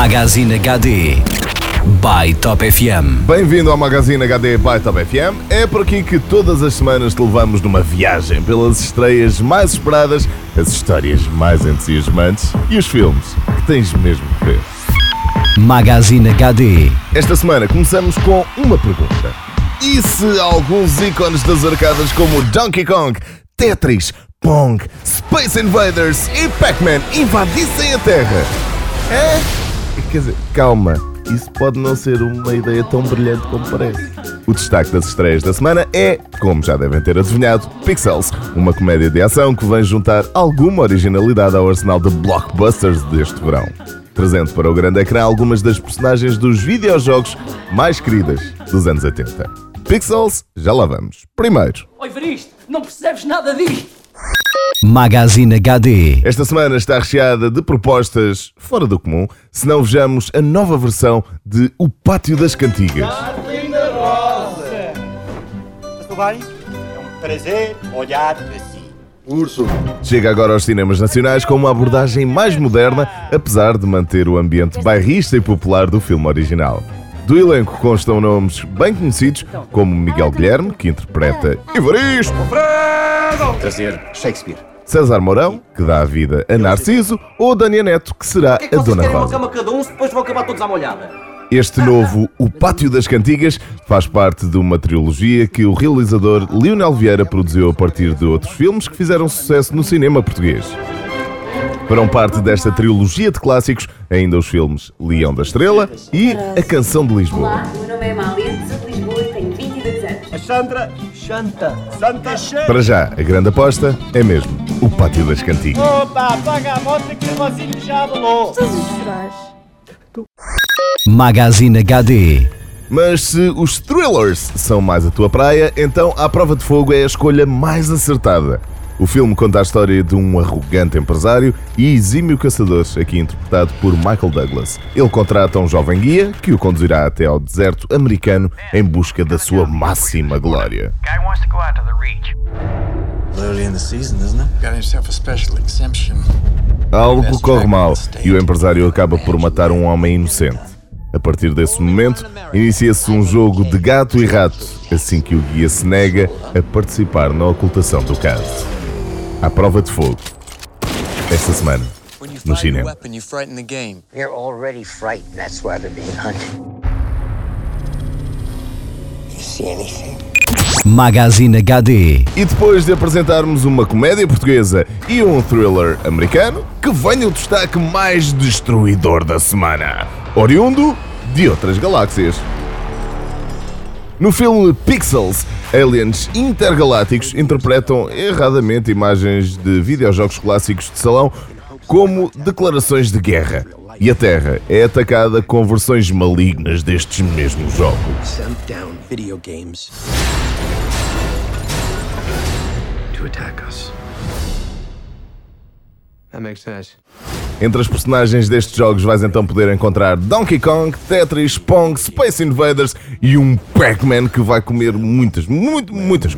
Magazine HD by Top FM. Bem-vindo ao Magazine HD by Top FM. É por aqui que todas as semanas te levamos numa viagem pelas estreias mais esperadas, as histórias mais entusiasmantes e os filmes que tens mesmo que ver. Magazine HD. Esta semana começamos com uma pergunta. E se alguns ícones das arcadas como Donkey Kong, Tetris, Pong, Space Invaders e Pac-Man invadissem a Terra? É? Quer dizer, calma, isso pode não ser uma ideia tão brilhante como parece. O destaque das estreias da semana é, como já devem ter adivinhado, Pixels, uma comédia de ação que vem juntar alguma originalidade ao arsenal de blockbusters deste verão. Trazendo para o grande ecrã algumas das personagens dos videojogos mais queridas dos anos 80. Pixels, já lá vamos. Primeiro, Oi, Varisto, não percebes nada disto. Magazine HD. Esta semana está recheada de propostas fora do comum, se não vejamos a nova versão de O Pátio das Cantigas. Tudo bem? É um prazer olhar para si. Chega agora aos cinemas nacionais com uma abordagem mais moderna, apesar de manter o ambiente bairrista e popular do filme original. Do elenco constam nomes bem conhecidos, como Miguel Guilherme, que interpreta Evaristo, Trazer Shakespeare. César Mourão, que dá a vida a Narciso, ou Dania Neto, que será que é que a Dona querem uma Rosa. cama cada um se depois vão acabar todos à molhada? Este novo O Pátio das Cantigas faz parte de uma trilogia que o realizador Lionel Vieira produziu a partir de outros filmes que fizeram sucesso no cinema português. Farão parte desta trilogia de clássicos ainda os filmes Leão da Estrela e A Canção de Lisboa. Olá, meu nome é Amália, Sandra. Santa. Santa Che. Para já, a grande aposta é mesmo O Pátio das Cantigas. Opa, apaga a moto que o irmãozinho já falou. Magazine HD. Mas se os thrillers são mais a tua praia, então A Prova de Fogo é a escolha mais acertada. O filme conta a história de um arrogante empresário e exímio caçador, aqui interpretado por Michael Douglas. Ele contrata um jovem guia que o conduzirá até ao deserto americano em busca da sua máxima glória. Algo corre mal e o empresário acaba por matar um homem inocente. A partir desse momento, inicia-se um jogo de gato e rato, assim que o guia se nega a participar na ocultação do caso. À prova de fogo. Esta semana, When you no cinema. weapon, you frighten the game. They're already frightened. That's why they're being hunted. You see anything? Magazine HD. E depois de apresentarmos uma comédia portuguesa e um thriller americano, que venha o destaque mais destruidor da semana, oriundo de outras galáxias. No filme Pixels, aliens intergalácticos interpretam erradamente imagens de videojogos clássicos de salão como declarações de guerra. E a Terra é atacada com versões malignas destes mesmos jogos. That makes sense. Entre as personagens destes jogos vais então poder encontrar Donkey Kong, Tetris, Pong, Space Invaders e um Pac-Man que vai comer muitas, muito, muitas.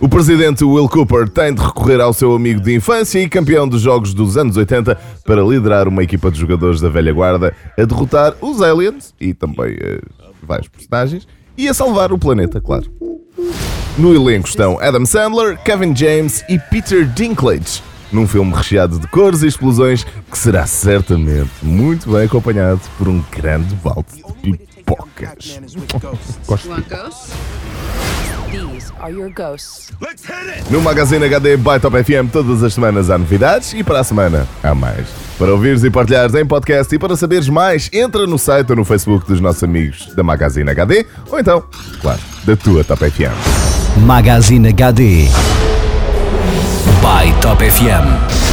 O presidente Will Cooper tem de recorrer ao seu amigo de infância e campeão dos jogos dos anos 80 para liderar uma equipa de jogadores da velha guarda a derrotar os aliens e também eh, vários personagens e a salvar o planeta, claro. No elenco estão Adam Sandler, Kevin James e Peter Dinklage, num filme recheado de cores e explosões que será certamente muito bem acompanhado por um grande balde de pipocas. Gosto de Ghosts? These are your ghosts. No Magazine HD by Top FM todas as semanas há novidades e para a semana há mais. Para ouvires e partilhares em podcast e para saberes mais, entra no site ou no Facebook dos nossos amigos da Magazine HD ou então, claro, da tua Top FM. Magazine HD FM.